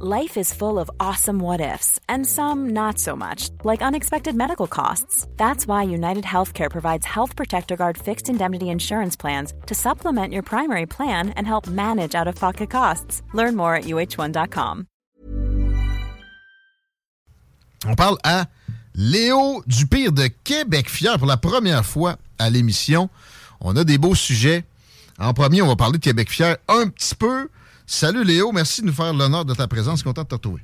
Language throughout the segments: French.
Life is full of awesome what ifs, and some not so much, like unexpected medical costs. That's why United Healthcare provides Health Protector Guard fixed indemnity insurance plans to supplement your primary plan and help manage out of pocket costs. Learn more at uh1.com. On parle à Léo du Pire de Québec Fier pour la première fois à l'émission. On a des beaux sujets. En premier, on va parler de Québec Fier un petit peu. Salut Léo, merci de nous faire l'honneur de ta présence. Content de te retrouver.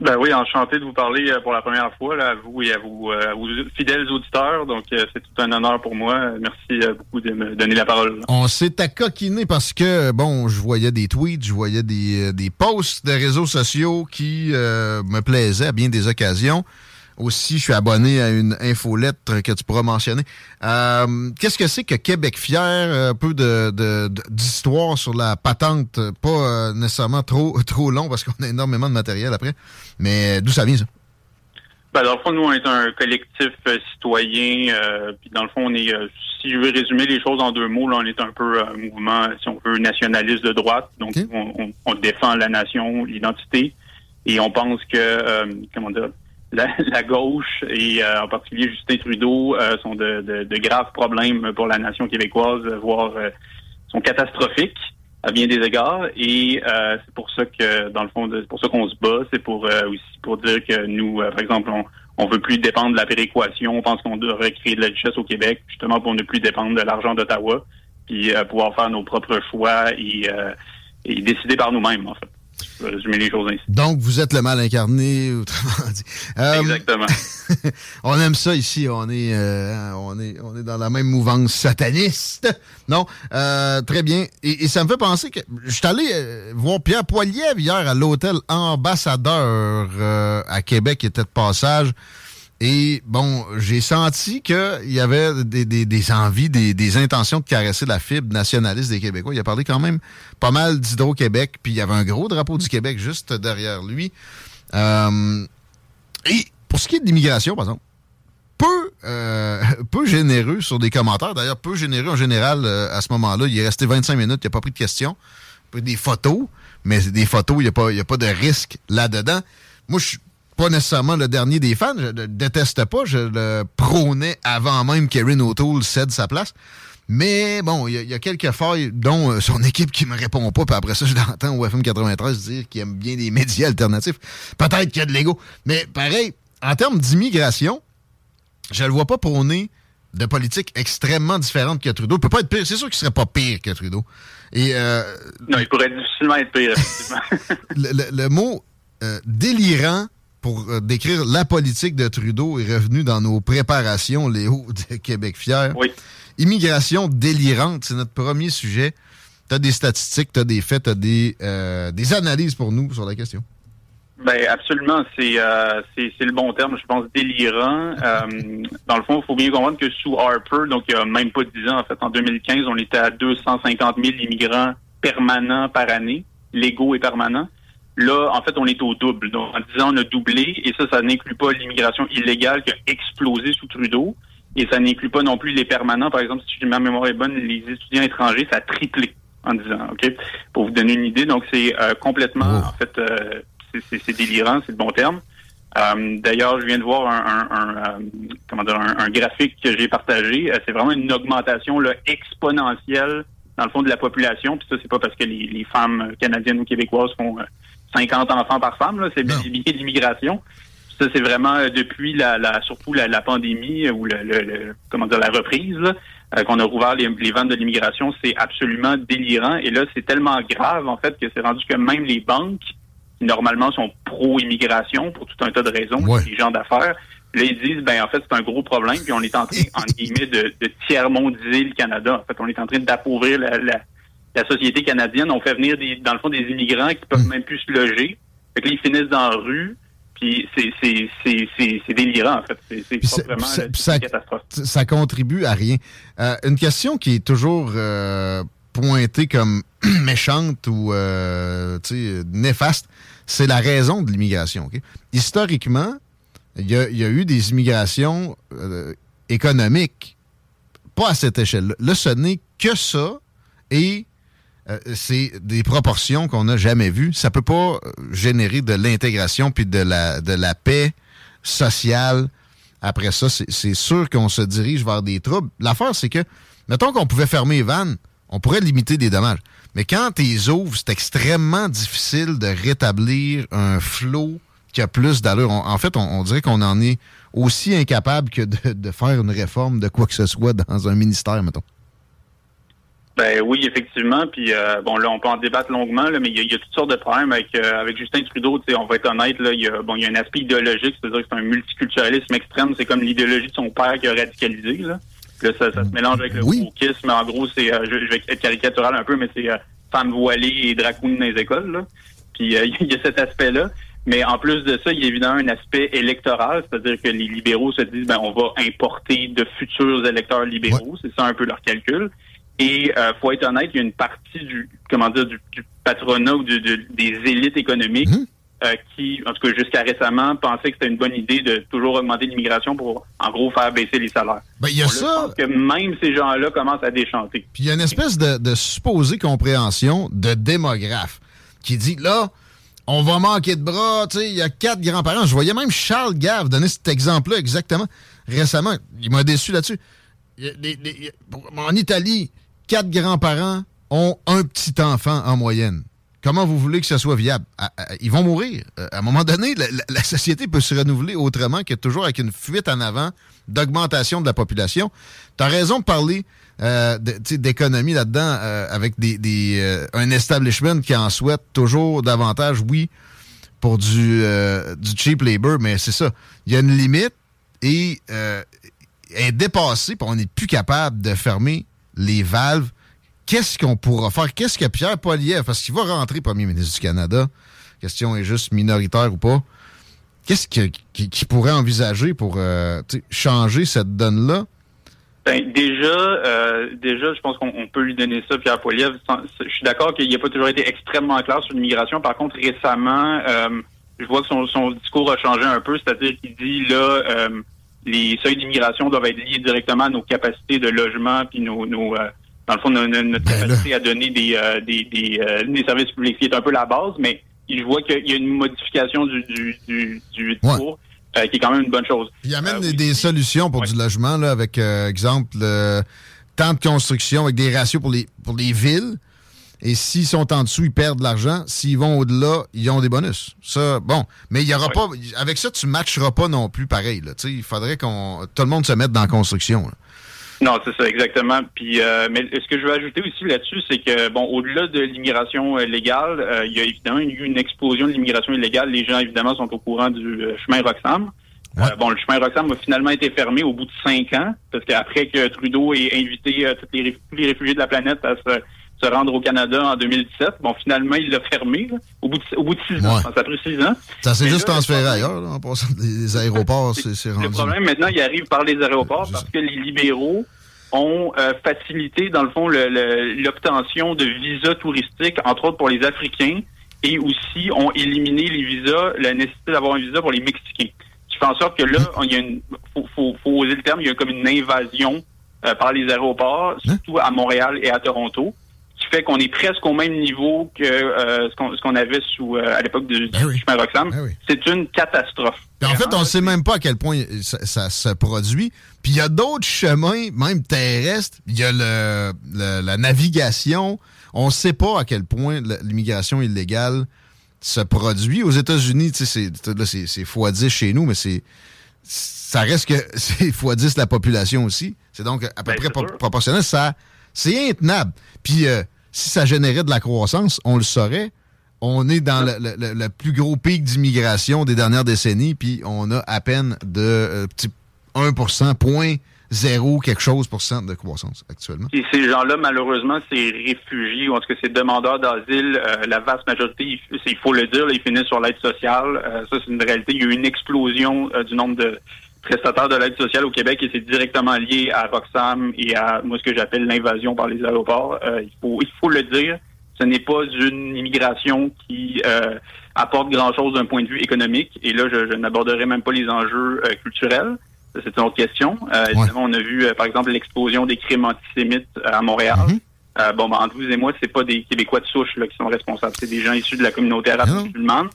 Ben oui, enchanté de vous parler euh, pour la première fois, là, à vous et à vous, euh, à vos fidèles auditeurs. Donc, euh, c'est tout un honneur pour moi. Merci beaucoup de me donner la parole. On s'est accoquiné parce que, bon, je voyais des tweets, je voyais des, des posts de réseaux sociaux qui me plaisaient à bien des occasions. Aussi, je suis abonné à une infolettre que tu pourras mentionner. Euh, qu'est-ce que c'est que Québec Fier? Un peu d'histoire de, sur la patente. Pas euh, nécessairement trop, trop long parce qu'on a énormément de matériel après. Mais d'où ça vient, ça? Ben, dans le fond, nous, on est un collectif euh, citoyen. puis dans le fond, on est, si je veux résumer les choses en deux mots, là, on est un peu un mouvement, si on veut, nationaliste de droite. Donc, on, on, défend la nation, l'identité. Et on pense que, comment dire, la, gauche et euh, en particulier Justin Trudeau euh, sont de, de, graves problèmes pour la nation québécoise, voire euh, sont catastrophiques à bien des égards. Et c'est pour ça que, dans le fond, c'est pour ça qu'on se bat. C'est pour aussi pour dire que nous, par exemple, on, on veut plus dépendre de la péréquation. On pense qu'on devrait créer de la richesse au Québec, justement pour ne plus dépendre de l'argent d'Ottawa, puis pouvoir faire nos propres choix et, et décider par nous-mêmes, en fait résumer les choses ainsi. Donc, vous êtes le mal incarné, autrement dit. Euh, Exactement. on aime ça ici. On est, euh, on est, on est dans la même mouvance sataniste. Non, euh, très bien. Et, ça me fait penser que je suis allé voir Pierre Poilievre hier à l'hôtel Ambassadeur à Québec, qui était de passage. Et bon, j'ai senti qu'il y avait des, envies, des, intentions de caresser la fibre nationaliste des Québécois. Il a parlé quand même pas mal d'Hydro-Québec, puis il y avait un gros drapeau du Québec juste derrière lui. Euh, et pour ce qui est de l'immigration, par exemple, peu, euh, peu généreux sur des commentaires. D'ailleurs, peu généreux en général euh, à ce moment-là. Il est resté 25 minutes, il n'a pas pris de questions. Des photos, mais des photos, il n'y a, pas, a pas de risque là-dedans. Moi, je suis pas nécessairement le dernier des fans. Je le déteste pas. Je le prônais avant même qu'Erin O'Toole cède sa place. Mais bon, il y, a quelques failles, dont euh, son équipe qui me répond pas. Puis après ça, je l'entends au FM 93 dire qu'il aime bien des médias alternatifs. Peut-être qu'il y a de l'ego. Mais pareil, en termes d'immigration, je le vois pas prôner de politique extrêmement différente que Trudeau. Il peut pas être pire. C'est sûr qu'il serait pas pire que Trudeau. Et, euh, non, il pourrait difficilement être pire, effectivement. le, mot euh, délirant pour euh, décrire la politique de Trudeau est revenu dans nos préparations, Léo de Québec Fier. Oui. Immigration délirante, c'est notre premier sujet. Tu as des statistiques, tu as des faits, tu as des, euh, des analyses pour nous sur la question. Ben absolument, c'est euh, c'est le bon terme, je pense, délirant. dans le fond, il faut bien comprendre que sous Harper, donc il n'y a même pas 10 ans, en fait, en 2015, on était à 250 000 immigrants permanents par année, légaux et permanents. Là, en fait, on est au double. Donc, en 10 ans, on a doublé. Et ça, ça n'inclut pas l'immigration illégale qui a explosé sous Trudeau. Et ça n'inclut pas non plus les permanents. Par exemple, si ma mémoire est bonne, les étudiants étrangers, ça a triplé en 10 ans. OK? Pour vous donner une idée. Donc, c'est euh, complètement, en fait, euh, c'est délirant, c'est le bon terme. Euh, d'ailleurs, je viens de voir un, un, comment dire, un, graphique que j'ai partagé. c'est vraiment une augmentation là, exponentielle dans le fond de la population. Puis ça, c'est pas parce que les, les femmes canadiennes ou québécoises font 50 enfants par femme, là, c'est bien l'immigration. Ça, c'est vraiment euh, depuis la, la surtout la, la, pandémie ou le, le, comment dire la reprise euh, qu'on a rouvert les, les ventes de l'immigration, c'est absolument délirant. Et là, c'est tellement grave en fait que c'est rendu que même les banques, qui normalement sont pro-immigration pour tout un tas de raisons, les gens d'affaires, là ils disent ben en fait c'est un gros problème puis on est en train en guillemets de, de tiers mondiser le Canada. En fait, on est en train d'appauvrir la, la la société canadienne. On fait venir, des, dans le fond, des immigrants qui peuvent mm. même plus se loger. Fait que là, ils finissent dans la rue. Puis c'est délirant, en fait. C'est vraiment ça, une catastrophe. Ça contribue à rien. Euh, une question qui est toujours euh, pointée comme méchante ou euh, néfaste, c'est la raison de l'immigration. Historiquement, il y, a eu des immigrations économiques, pas à cette échelle. Là, ce n'est que ça et euh, c'est des proportions qu'on n'a jamais vues. Ça peut pas générer de l'intégration puis de la, de la paix sociale. Après ça, c'est sûr qu'on se dirige vers des troubles. L'affaire, c'est que, mettons qu'on pouvait fermer les vannes, on pourrait limiter des dommages. Mais quand tu ouvres, c'est extrêmement difficile de rétablir un flot qui a plus d'allure. En fait, on, dirait qu'on en est aussi incapable que de, de, faire une réforme de quoi que ce soit dans un ministère, mettons. Ben oui, effectivement. Puis euh, bon, là, on peut en débattre longuement, là, mais il y, a toutes sortes de problèmes avec euh, avec Justin Trudeau. On va être honnête, là, il y a bon, il y a un aspect idéologique, c'est-à-dire que c'est un multiculturalisme extrême. C'est comme l'idéologie de son père qui a radicalisé. Là, là ça, ça se mélange avec le oui. mais En gros, c'est, euh, je, vais être caricatural un peu, mais c'est femmes voilées et drag dans les écoles. Là. Puis il y a cet aspect-là. Mais en plus de ça, il y a évidemment un aspect électoral, c'est-à-dire que les libéraux se disent ben on va importer de futurs électeurs libéraux, c'est ça un peu leur calcul. Et euh, faut être honnête, il y a une partie du comment dire du, patronat ou des élites économiques mhm. euh, qui, en tout cas jusqu'à récemment, pensaient que c'était une bonne idée de toujours augmenter l'immigration pour, en gros, faire baisser les salaires. Ben, il y a ça. que même ces gens-là commencent à déchanter. Puis il y a une espèce de, de supposée compréhension de démographe qui dit là. On va manquer de bras, tu sais, il y a quatre grands-parents. Je voyais même Charles Gave donner cet exemple-là exactement récemment. Il m'a déçu là-dessus. En Italie, quatre grands-parents ont un petit enfant en moyenne. Comment vous voulez que ça soit viable? Ils vont mourir. Euh, à un moment donné, la, société peut se renouveler autrement que toujours avec une fuite en avant d'augmentation de la population. Tu as raison de parler euh, d'économie là-dedans euh, avec des, un establishment qui en souhaite toujours davantage, oui, pour du, cheap labor, mais c'est ça. Il y a une limite et est dépassée, puis on n'est plus capable de fermer les valves, qu'est-ce qu'on pourra faire? Qu'est-ce que Pierre Poilievre, parce qu'il va rentrer premier ministre du Canada, question est juste minoritaire ou pas, qu'est-ce qu'il pourrait envisager pour euh, changer cette donne-là? Ben, déjà, euh, déjà, je pense qu'on peut lui donner ça, Pierre Poilievre. Je suis d'accord qu'il n'a pas toujours été extrêmement clair sur l'immigration. Par contre, récemment, euh, je vois que son, discours a changé un peu, c'est-à-dire qu'il dit là, les seuils d'immigration doivent être liés directement à nos capacités de logement puis nos, nos euh, dans le fond notre, ben capacité à donner des euh, des, des, euh, des, services publics qui est un peu la base, mais je vois qu'il y a une modification du du, du, du discours. qui est quand même une bonne chose. Il y a même des, solutions pour du logement, là, avec, exemple, le temps de construction, avec des ratios pour les, pour les villes. Et s'ils sont en dessous, ils perdent de l'argent. S'ils vont au-delà, ils ont des bonus. Ça, bon. Mais il y aura pas. Avec ça, tu ne matcheras pas non plus pareil. Là. Il faudrait qu'on tout le monde se mette dans la construction. Non, c'est ça, exactement. Puis, euh, mais ce que je veux ajouter aussi là-dessus, c'est que, bon, au-delà de l'immigration euh, légale, euh, il y a évidemment eu une explosion de l'immigration illégale. Les gens, évidemment, sont au courant du chemin Roxham. bon, le chemin Roxham a finalement été fermé au bout de cinq ans, parce qu'après que Trudeau ait invité les, tous les réfugiés de la planète à se se rendre au Canada en 2017. Bon, finalement, il l'a fermé au, bout de, au bout de six ans. Ça a pris six ans. Ça s'est juste transféré ailleurs, en passant des aéroports. c'est rendu... Le problème, maintenant, il arrive par les aéroports parce que les libéraux ont euh, facilité, dans le fond, l'obtention de visas touristiques, entre autres pour les Africains, et aussi ont éliminé les visas, la nécessité d'avoir un visa pour les Mexicains. Ce qui fait en sorte que là, il y a une, faut, faut, faut oser le terme, il y a comme une invasion euh, par les aéroports, hein? surtout à Montréal et à Toronto qui fait qu'on est presque au même niveau que euh, ce qu'on avait sous euh, à l'époque du, ben chemin Roxham. Ben C'est une catastrophe. en fait, on ne sait même pas à quel point ça, se produit. Puis il y a d'autres chemins, même terrestres. Il y a le, la navigation. On ne sait pas à quel point l'immigration illégale se produit. Aux États-Unis, c'est x10 chez nous, mais c'est ça reste que c'est x10 la population aussi. C'est donc à peu ben, près proportionnel. Ça, c'est intenable. Puis euh, si ça générait de la croissance, on le saurait. On est dans le, plus gros pic d'immigration des dernières décennies, puis on a à peine de 1% euh, point zéro quelque chose pour cent de croissance actuellement. Et ces gens-là, malheureusement, c'est réfugiés ou en tout cas c'est demandeurs d'asile. Euh, la vaste majorité, il faut le dire, ils finissent sur l'aide sociale. Euh, ça, c'est une réalité. Il y a eu une explosion du nombre de prestataires de l'aide sociale au Québec et c'est directement lié à Roxham et à moi ce que j'appelle l'invasion par les aéroports. il faut il faut le dire. Ce n'est pas une immigration qui apporte grand-chose d'un point de vue économique. Et là, je, n'aborderai même pas les enjeux euh, culturels. C'est une autre question. Euh, on a vu, euh, par exemple, l'explosion des crimes antisémites à Montréal. Mm-hmm. bon, ben, entre vous et moi, c'est pas des Québécois de souche là, qui sont responsables. C'est des gens issus de la communauté arabe musulmane.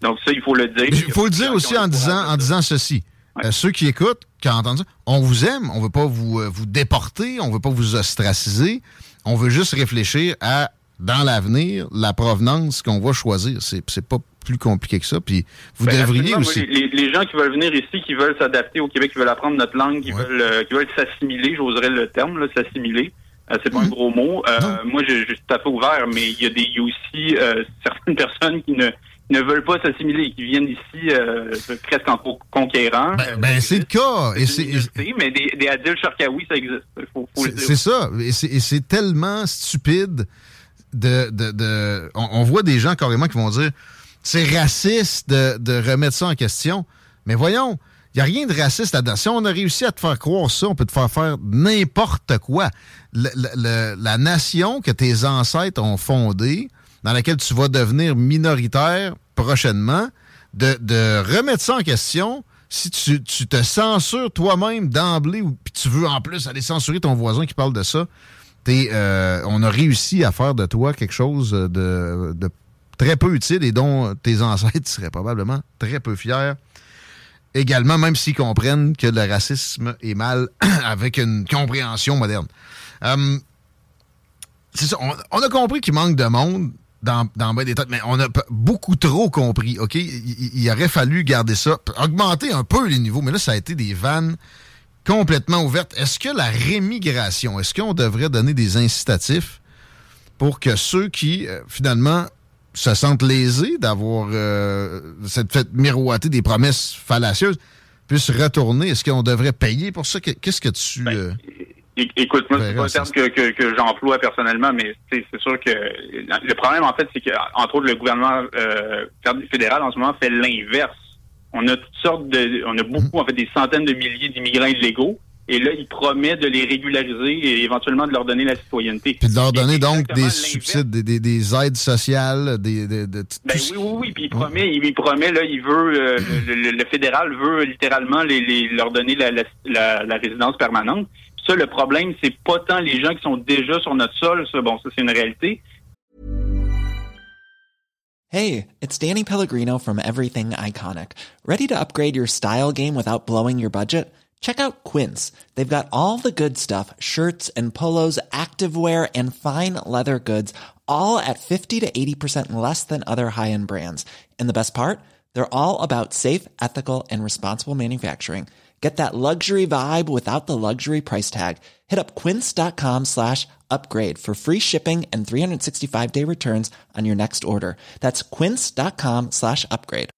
Donc ça, il faut le dire. Il faut le dire aussi en disant, en disant ceci. Ceux qui écoutent, qui entendent ça, on vous aime, on veut pas vous, vous déporter, on veut pas vous ostraciser, on veut juste réfléchir à dans l'avenir, la provenance qu'on va choisir. C'est, pas plus compliqué que ça. Puis vous ben, devriez aussi. les, gens qui veulent venir ici, qui veulent s'adapter au Québec, qui veulent apprendre notre langue, qui veulent euh, qui veulent s'assimiler, j'oserais le terme, s'assimiler. Euh, c'est pas un gros mot. Euh, moi, je, suis tout à fait ouvert, mais il y a des y a aussi certaines personnes qui ne ne veulent pas s'assimiler, qui viennent ici presque en conquérant. Ben, ben c'est le cas. Et c'est, mais des, des Adil Sharkawi, ça existe. c'est, ça. Et c'est, tellement stupide de, de, on, voit des gens carrément qui vont dire c'est raciste de, remettre ça en question. Mais voyons, il n'y a rien de raciste là-dedans. Si on a réussi à te faire croire ça, on peut te faire faire n'importe quoi. la nation que tes ancêtres ont fondée, dans laquelle tu vas devenir minoritaire prochainement, de, remettre ça en question, si tu, te censures toi-même d'emblée, ou puis tu veux en plus aller censurer ton voisin qui parle de ça, euh, on a réussi à faire de toi quelque chose de, très peu utile et dont tes ancêtres seraient probablement très peu fiers. Également, même s'ils comprennent que le racisme est mal avec une compréhension moderne. Euh, c'est ça, on, a compris qu'il manque de monde dans, dans des têtes, mais on a beaucoup trop compris, OK? Il, il, aurait fallu garder ça, augmenter un peu les niveaux, mais là, ça a été des vannes complètement ouverte. Est-ce que la rémigration, est-ce qu'on devrait donner des incitatifs pour que ceux qui, euh, finalement, se sentent lésés d'avoir euh, cette fait miroiter des promesses fallacieuses puissent retourner? Est-ce qu'on devrait payer pour ça? Qu'est-ce que tu... Ben, euh, écoute, moi, c'est pas un terme que, j'emploie personnellement, mais c'est sûr que le problème, en fait, c'est que, entre autres, le gouvernement fédéral, en ce moment, fait l'inverse on a toutes sortes de, on a beaucoup, en fait, des centaines de milliers d'immigrants illégaux. Et là, il promet de les régulariser et éventuellement de leur donner la citoyenneté. Puis de leur donner donc des subsides, des, aides sociales, des, ben oui, oui, oui. Puis il promet, il, promet là, il veut, euh, le, fédéral veut littéralement les, leur donner la, la, résidence permanente. Ça, le problème, c'est pas tant les gens qui sont déjà sur notre sol. Ça, bon, ça c'est une réalité. Hey, it's Danny Pellegrino from Everything Iconic. Ready to upgrade your style game without blowing your budget? Check out Quince. They've got all the good stuff, shirts and polos, activewear and fine leather goods, all at 50 to 80% less than other high-end brands. And the best part? They're all about safe, ethical and responsible manufacturing. Get that luxury vibe without the luxury price tag. Hit up quince.com slash upgrade for free shipping and 365 day returns on your next order. That's quince.com slash upgrade.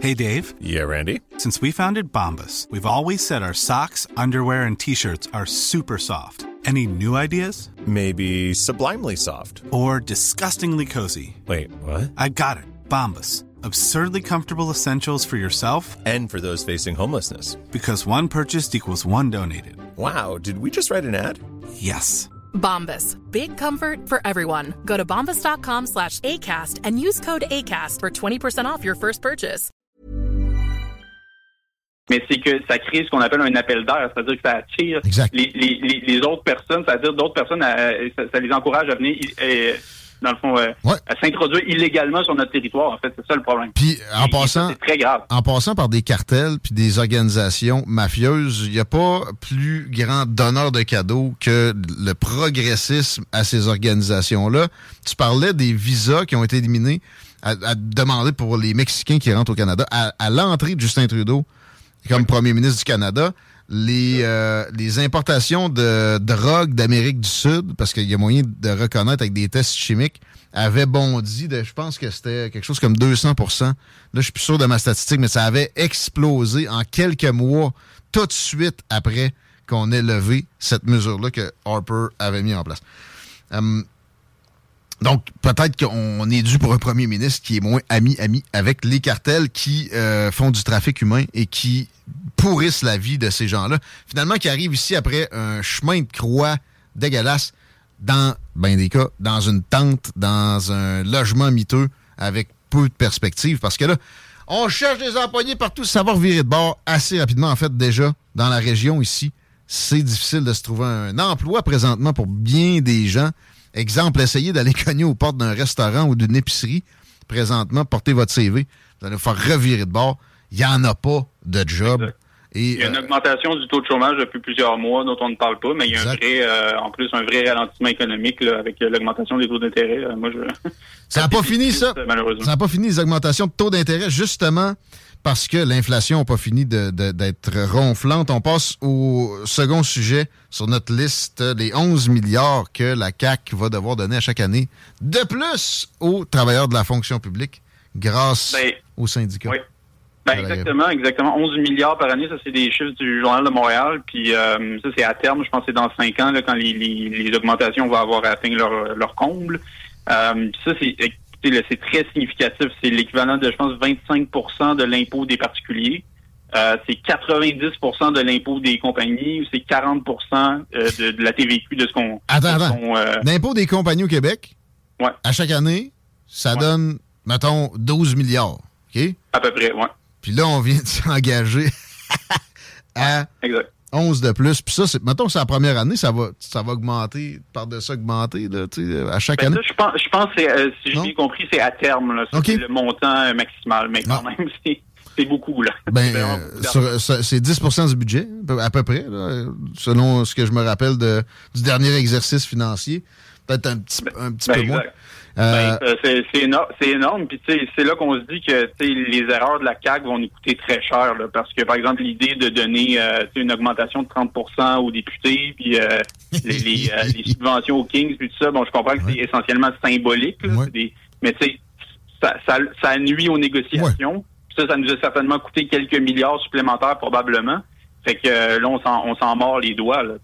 Hey, Dave. Yeah, Randy. Since we founded Bombus, we've always said our socks, underwear, and t shirts are super soft. Any new ideas? Maybe sublimely soft. Or disgustingly cozy. Wait, what? I got it. Bombus. Absurdly comfortable essentials for yourself and for those facing homelessness. Because one purchased equals one donated. Wow, did we just write an ad? Yes. Bombas. Big comfort for everyone. Go to bombas.com slash ACAST and use code ACAST for 20% off your first purchase. Mais c'est que ça crée ce qu'on appelle un appel d'air, c'est-à-dire que ça attire les, les, les, autres personnes, c'est-à-dire d'autres personnes, euh, ça, ça, les encourage à venir. Et, dans le fond, euh, à s'introduire illégalement sur notre territoire. En fait, c'est ça le problème. Puis en passant, c'est très grave. En passant par des cartels puis des organisations mafieuses, il n'y a pas plus grand donneur de cadeaux que le progressisme à ces organisations-là. Tu parlais des visas qui ont été éliminés à, demander pour les Mexicains qui rentrent au Canada à, à l'entrée de Justin Trudeau comme premier ministre du Canada les, euh, les importations de drogue d'Amérique du Sud, parce qu'il y a moyen de reconnaître avec des tests chimiques, avaient bondi de, je pense que c'était quelque chose comme 200% Là, je suis plus sûr de ma statistique, mais ça avait explosé en quelques mois tout de suite après qu'on ait levé cette mesure-là que Harper avait mis en place. Hum, donc, peut-être qu'on est dû pour un premier ministre qui est moins ami-ami avec les cartels qui euh, font du trafic humain et qui pourrissent la vie de ces gens-là. Finalement, qui arrivent ici après un chemin de croix dégueulasse dans, ben des cas, dans une tente, dans un logement miteux avec peu de perspectives. Parce que là, on cherche des employés partout, ça va revirer de bord assez rapidement. En fait, déjà, dans la région ici, c'est difficile de se trouver un emploi présentement pour bien des gens. Exemple, essayez d'aller cogner aux portes d'un restaurant ou d'une épicerie. Présentement, portez votre CV. Vous allez vous faire revirer de bord. Il n'y en a pas de job. Il y a une euh, augmentation du taux de chômage depuis plusieurs mois dont on ne parle pas, mais il y a un vrai, euh, en plus un vrai ralentissement économique avec euh, l'augmentation des taux d'intérêt. moi, je... Ça n'a pas fini, ça. Malheureusement. Ça n'a pas fini, les augmentations de taux d'intérêt, justement parce que l'inflation n'a pas fini d'être ronflante. On passe au second sujet sur notre liste, les 11 milliards que la CAC va devoir donner à chaque année de plus aux travailleurs de la fonction publique grâce ben, aux syndicats. Oui. Ben, exactement, exactement. 11 milliards par année, ça c'est des chiffres du Journal de Montréal. Puis euh, ça c'est à terme, je pense que c'est dans cinq ans là, quand les, augmentations vont avoir atteint leur, leur comble. Euh, ça c'est c'est très significatif. C'est l'équivalent de, je pense, 25% de l'impôt des particuliers. Euh, c'est 90% de l'impôt des compagnies ou c'est 40% euh, de, la TVQ de ce qu'on... Attends, attends. L'impôt des compagnies au Québec, ouais. à chaque année, ça donne, mettons, 12 milliards. OK? À peu près, oui. Puis là, on vient de s'engager à... Exact. 11 de plus. Puis ça, c'est, mettons que c'est la première année, ça va, ça va augmenter, par-dessus augmenter, là, à chaque ben année. je pense, je pense que euh, si j'ai compris, c'est à terme, là. C'est le montant euh, maximal. Mais quand même, c'est, beaucoup, là. Ben, euh, c'est 10% du budget, à peu près, là, selon ce que je me rappelle de, du dernier exercice financier. Peut-être un petit, ben, un petit ben, peu moins. Ben, euh, c'est énorme, énorme. Puis c'est là qu'on se dit que les erreurs de la CAC vont nous coûter très cher. Là, parce que, par exemple, l'idée de donner euh, une augmentation de 30% aux députés, puis euh, les, les, les, subventions aux Kings, puis tout ça, bon, je comprends que c'est essentiellement symbolique. Là, des, mais tu sais, ça, ça, ça, nuit aux négociations. Ça, ça nous a certainement coûté quelques milliards supplémentaires probablement. Fait que euh, là, on s'en mord les doigts. Là,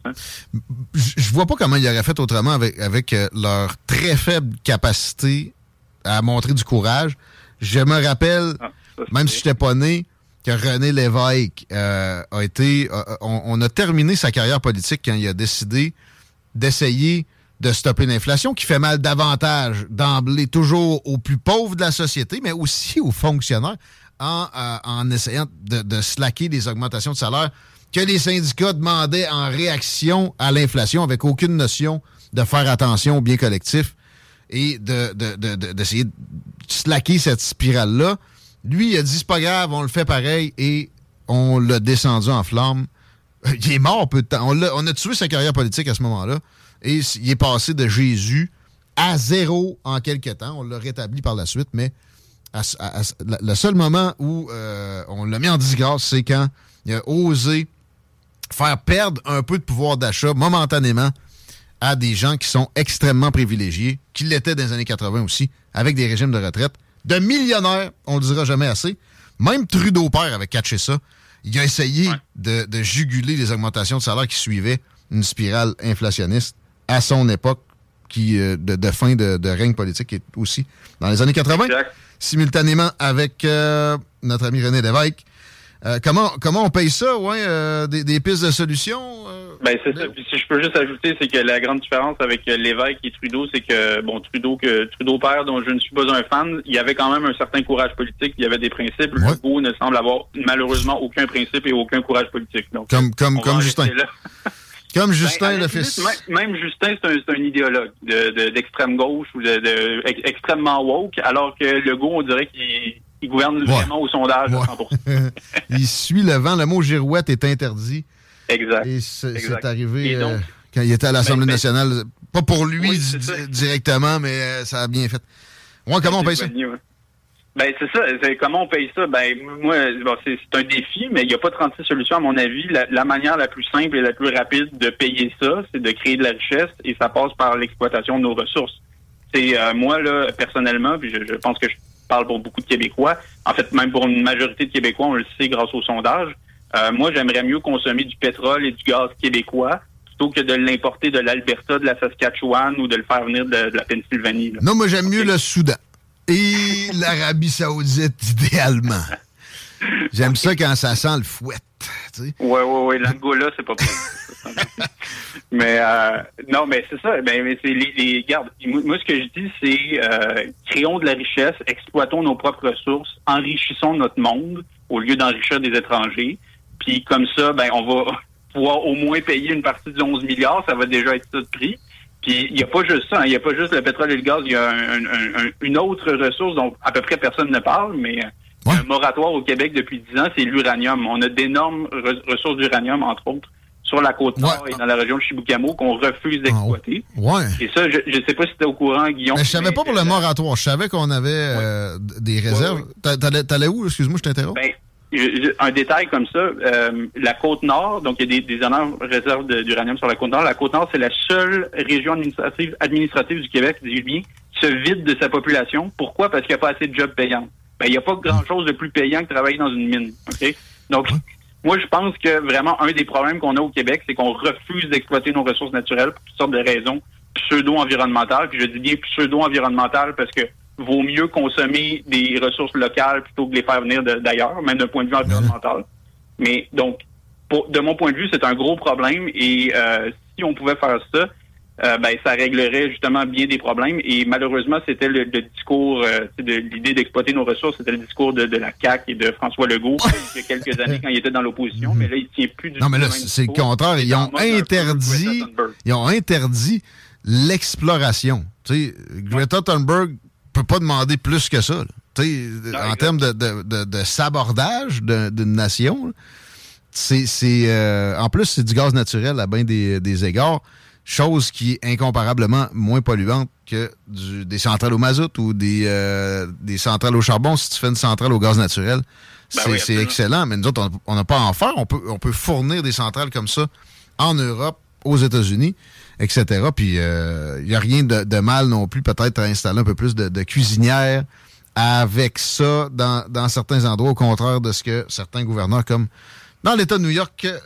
je vois pas comment ils auraient fait autrement avec, avec euh, leur très faible capacité à montrer du courage. Je me rappelle, ah, même si je n'étais pas né, que René Lévesque euh, a été... on, a terminé sa carrière politique quand il a décidé d'essayer de stopper l'inflation, qui fait mal davantage d'emblée toujours aux plus pauvres de la société, mais aussi aux fonctionnaires. Euh, en, essayant de, de, slacker des augmentations de salaire que les syndicats demandaient en réaction à l'inflation avec aucune notion de faire attention au bien collectif et d'essayer de, de, slacker cette spirale-là. Lui, il a dit, c'est pas grave, on le fait pareil et on l'a descendu en flamme. Il est mort peu de temps. On a, on a tué sa carrière politique à ce moment-là et il est passé de Jésus à zéro en quelques temps. On l'a rétabli par la suite, mais le seul moment où euh, on l'a mis en disgrâce, c'est quand il a osé faire perdre un peu de pouvoir d'achat momentanément à des gens qui sont extrêmement privilégiés, qui l'étaient dans les années 80 aussi, avec des régimes de retraite, de millionnaires, on le dira jamais assez. Même Trudeau père avait catché ça. Il a essayé de, juguler les augmentations de salaire qui suivaient une spirale inflationniste à son époque qui, euh, de, fin de, règne politique aussi dans les années 80 simultanément avec euh, notre ami René Lévesque. Euh, comment, comment on paye ça, ouais, des, pistes de solutions? ben, c'est ça. Puis si je peux juste ajouter, c'est que la grande différence avec Lévesque et Trudeau, c'est que, bon, Trudeau, que Trudeau père, dont je ne suis pas un fan, il y avait quand même un certain courage politique, il y avait des principes. Le Legault ne semble avoir malheureusement aucun principe et aucun courage politique. Donc, comme comme, comme Justin. Comme Justin ben, le fils. Même, Justin, c'est un, idéologue d'extrême gauche ou de, extrêmement woke, alors que Legault, on dirait qu'il gouverne vraiment au sondage à 100%. il suit le vent. Le mot girouette est interdit. Exact. Et c'est arrivé euh, quand il était à l'Assemblée ben, ben, nationale. Pas pour lui directement, mais euh, ça a bien fait. Ouais, comment on paye ça? Ben c'est ça. comment on paye ça? Ben moi, c'est un défi, mais il n'y a pas 36 solutions à mon avis. La, manière la plus simple et la plus rapide de payer ça, c'est de créer de la richesse et ça passe par l'exploitation de nos ressources. C'est euh, moi là personnellement, puis je, pense que je parle pour beaucoup de Québécois. En fait, même pour une majorité de Québécois, on le sait grâce au sondage. Euh, moi, j'aimerais mieux consommer du pétrole et du gaz québécois plutôt que de l'importer de l'Alberta, de la Saskatchewan ou de le faire venir de, de la Pennsylvanie. là. Non, moi, j'aime mieux le Soudan. Et l'Arabie Saoudite, idéalement. J'aime ça quand ça sent le fouet. tu sais. Ouais, ouais, ouais. L'Angola, c'est pas possible. mais euh, non, mais c'est ça. Ben, mais c'est les, les garde. Moi, ce que je dis, c'est euh, créons de la richesse, exploitons nos propres ressources, enrichissons notre monde au lieu d'enrichir des étrangers. Puis comme ça, ben, on va pouvoir au moins payer une partie des 11 milliards. Ça va déjà être ça de prix. Puis il n'y a pas juste ça. hein. Il n'y a pas juste le pétrole et le gaz. Il y a un- un- un- une autre ressource dont à peu près personne ne parle, mais euh, Ouais. un moratoire au Québec depuis 10 ans, c'est l'uranium. On a d'énormes re- ressources d'uranium, entre autres, sur la côte nord Ouais. et dans la région de Chiboucamo qu'on refuse d'exploiter. Ouais. Et ça, je ne sais pas si tu es au courant, Guillaume. Mais je savais pas pour le moratoire. Je savais qu'on avait euh, des réserves. T'allais où? Excuse-moi, je t'interromps. Ben, un détail comme ça, euh, la côte nord, donc il y a des, des énormes réserves d'uranium sur la côte nord. La côte nord, c'est la seule région administrative, administrative du Québec, dis bien, qui se vide de sa population. Pourquoi? Parce qu'il n'y a pas assez de jobs payants. Ben, il n'y a pas grand-chose de plus payant que travailler dans une mine. OK? Donc, moi, je pense que vraiment, un des problèmes qu'on a au Québec, c'est qu'on refuse d'exploiter nos ressources naturelles pour toutes sortes de raisons pseudo-environnementales. Puis je dis bien pseudo-environnementales parce que vaut mieux consommer des ressources locales plutôt que de les faire venir d'ailleurs, même d'un point de vue environnemental. Mais donc, pour- de mon point de vue, c'est un gros problème et euh, si on pouvait faire ça, euh, ben, ça réglerait justement bien des problèmes. Et malheureusement, c'était le, le discours, euh, de l'idée d'exploiter nos ressources, c'était le discours de, de la CAQ et de François Legault il y a quelques années quand il était dans l'opposition. Mais là, il tient plus du Non, mais là, c'est le contraire. Ils ont interdit, ils ont interdit l'exploration. Tu sais, Greta Thunberg peut pas demander plus que ça. là. Sais, en termes de, de, de, de sabordage d'une nation, c'est, euh, en plus c'est du gaz naturel à bien des, des égards, chose qui est incomparablement moins polluante que du- des centrales au mazout ou des, euh, des centrales au charbon. Si tu fais une centrale au gaz naturel, Ben c'est, oui, excellent. Mais nous autres, on n'a pas à en faire. On peut, on peut fournir des centrales comme ça en Europe, aux États-Unis, etc. Puis il n'y a rien de, de mal non plus, peut-être, à installer un peu plus de, de cuisinières avec ça dans, dans certains endroits, au contraire de ce que certains gouverneurs, comme dans l'État de New York, euh,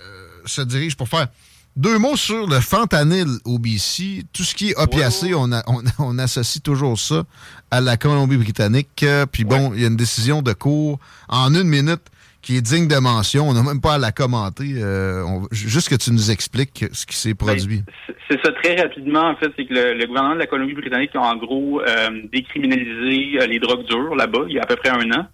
se dirigent pour faire. Deux mots sur le fentanyl au BC. Tout ce qui est opiacé, Ouais, ouais. On, a- on, on associe toujours ça à la Colombie-Britannique. Euh, Puis bon, il y a une décision de cours en une minute qui est digne de mention. On n'a même pas à la commenter. Euh, on- juste que tu nous expliques ce qui s'est produit. Ben, c'est- c'est ça très rapidement, en fait, c'est que le, le gouvernement de la Colombie-Britannique a en gros euh, décriminalisé euh, les drogues dures là-bas il y a à peu près un an.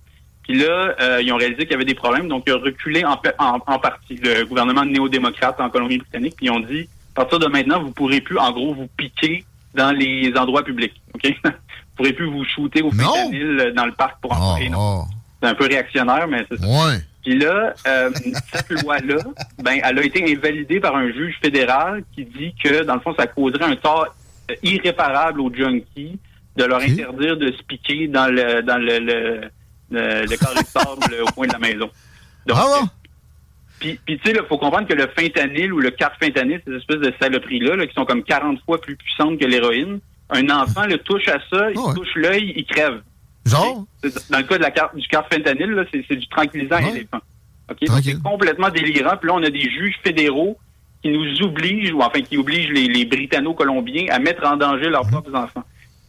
Puis là, euh, ils ont réalisé qu'il y avait des problèmes, donc ils ont reculé en, en, en partie le gouvernement néo-démocrate en Colombie-Britannique, puis ils ont dit, à partir de maintenant, vous pourrez plus, en gros, vous piquer dans les endroits publics, OK? vous pourrez plus vous shooter au fentanyl euh, dans le parc pour en parler, non? oh. C'est un peu réactionnaire, mais c'est ça. Ouais. Puis là, euh, cette loi-là, ben, elle a été invalidée par un juge fédéral qui dit que, dans le fond, ça causerait un tort euh, irréparable aux junkies de leur interdire de se piquer dans le dans le, le, le, le carré de sable au coin de la maison. Donc, Ah bon? puis, puis tu sais, il faut comprendre que le fentanyl ou le carfentanyl, ces espèces de saloperies-là, là, qui sont comme 40 fois plus puissantes que l'héroïne, un enfant le touche à ça, il Ah ouais. touche l'œil, il crève. Genre? Dans le cas de la carte, du carfentanyl, c'est, du tranquillisant Ouais. éléphant. OK? Donc, Tranquille. C'est complètement délirant. Puis là, on a des juges fédéraux qui nous obligent, ou enfin qui obligent les, les Britanno-Colombiens à mettre en danger leurs propres enfants.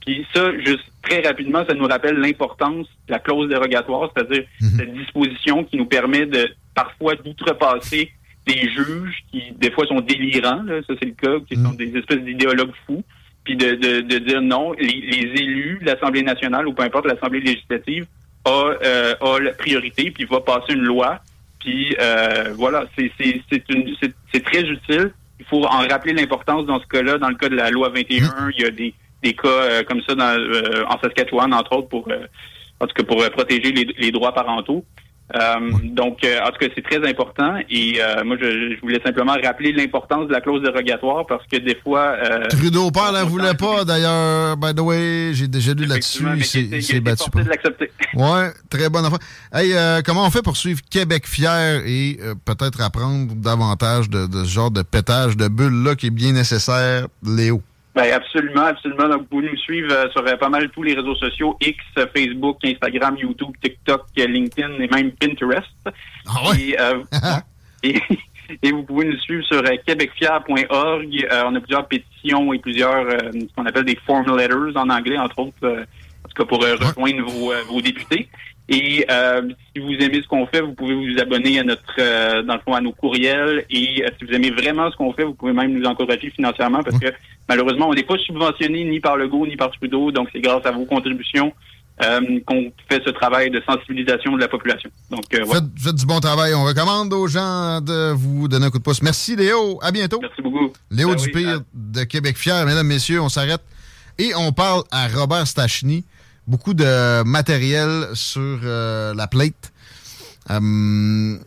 Puis ça, juste très rapidement, ça nous rappelle l'importance de la clause dérogatoire, c'est-à-dire cette disposition qui nous permet de parfois d'outrepasser des juges qui, des fois, sont délirants, là, ça c'est le cas, qui sont des espèces d'idéologues fous, puis de, de, de dire non, les, les élus l'Assemblée nationale ou peu importe l'Assemblée législative a, euh, a la priorité, puis va passer une loi, puis euh, voilà, c'est très utile. Il faut en rappeler l'importance dans ce cas-là. Dans le cas de la loi 21, il y a des, des cas euh, comme ça dans, euh, en Saskatchewan, entre autres, pour euh, en tout cas pour euh, protéger les, les droits parentaux. Euh, Donc, euh, en tout cas, c'est très important. Et euh, moi, je, je voulais simplement rappeler l'importance de la clause dérogatoire parce que des fois... euh, Trudeau père la voulait pas, d'ailleurs. By the way, j'ai déjà lu là-dessus. Il s'est- battu pour. de l'accepter. Ouais, très bonne affaire. Hey, euh, comment on fait pour suivre Québec fier et euh, peut-être apprendre davantage de, de ce genre de pétage de bulles-là qui est bien nécessaire, Léo? Ben absolument, absolument. Donc, vous pouvez nous suivre euh, sur euh, pas mal tous les réseaux sociaux, X, Facebook, Instagram, YouTube, TikTok, LinkedIn et même Pinterest. Ah ouais? Et, euh, et, et vous pouvez nous suivre sur euh, québecfier.org. Euh, on a plusieurs pétitions et plusieurs, euh, ce qu'on appelle des form letters en anglais, entre autres, euh, en tout cas pour euh, rejoindre vos, euh, vos députés. Et euh, si vous aimez ce qu'on fait, vous pouvez vous abonner à notre, euh, dans le fond, à nos courriels. Et euh, si vous aimez vraiment ce qu'on fait, vous pouvez même nous encourager financièrement parce que malheureusement, on n'est pas subventionné ni par Legault ni par Trudeau. Donc, c'est grâce à vos contributions euh, qu'on fait ce travail de sensibilisation de la population. Donc, euh, voilà. Faites, faites du bon travail. On recommande aux gens de vous donner un coup de pouce. Merci, Léo. À bientôt. Merci beaucoup. Léo Ben oui, Dupire à- de Québec Fier. Mesdames, messieurs, on s'arrête. Et on parle à Robert Stachny. Beaucoup de matériel sur euh, la plate. Euh,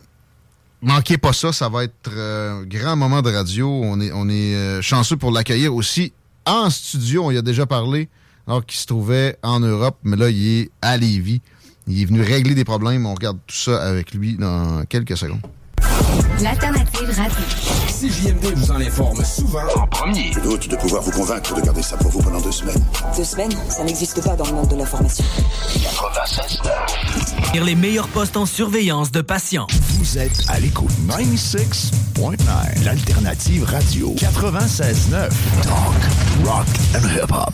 manquez pas ça, ça va être euh, un grand moment de radio. On est, on est euh, chanceux pour l'accueillir aussi en studio. On y a déjà parlé alors qu'il se trouvait en Europe, mais là, il est à Lévis. Il est venu régler des problèmes. On regarde tout ça avec lui dans quelques secondes. L'alternative radio. CJMD vous en informe souvent en premier. Je doute de pouvoir vous convaincre de garder ça pour vous pendant deux semaines. Deux semaines, ça n'existe pas dans le monde de l'information. 96.9. Les meilleurs postes en surveillance de patients. Vous êtes à l'écoute 96.9. L'alternative radio 96.9. Talk, rock and hip-hop.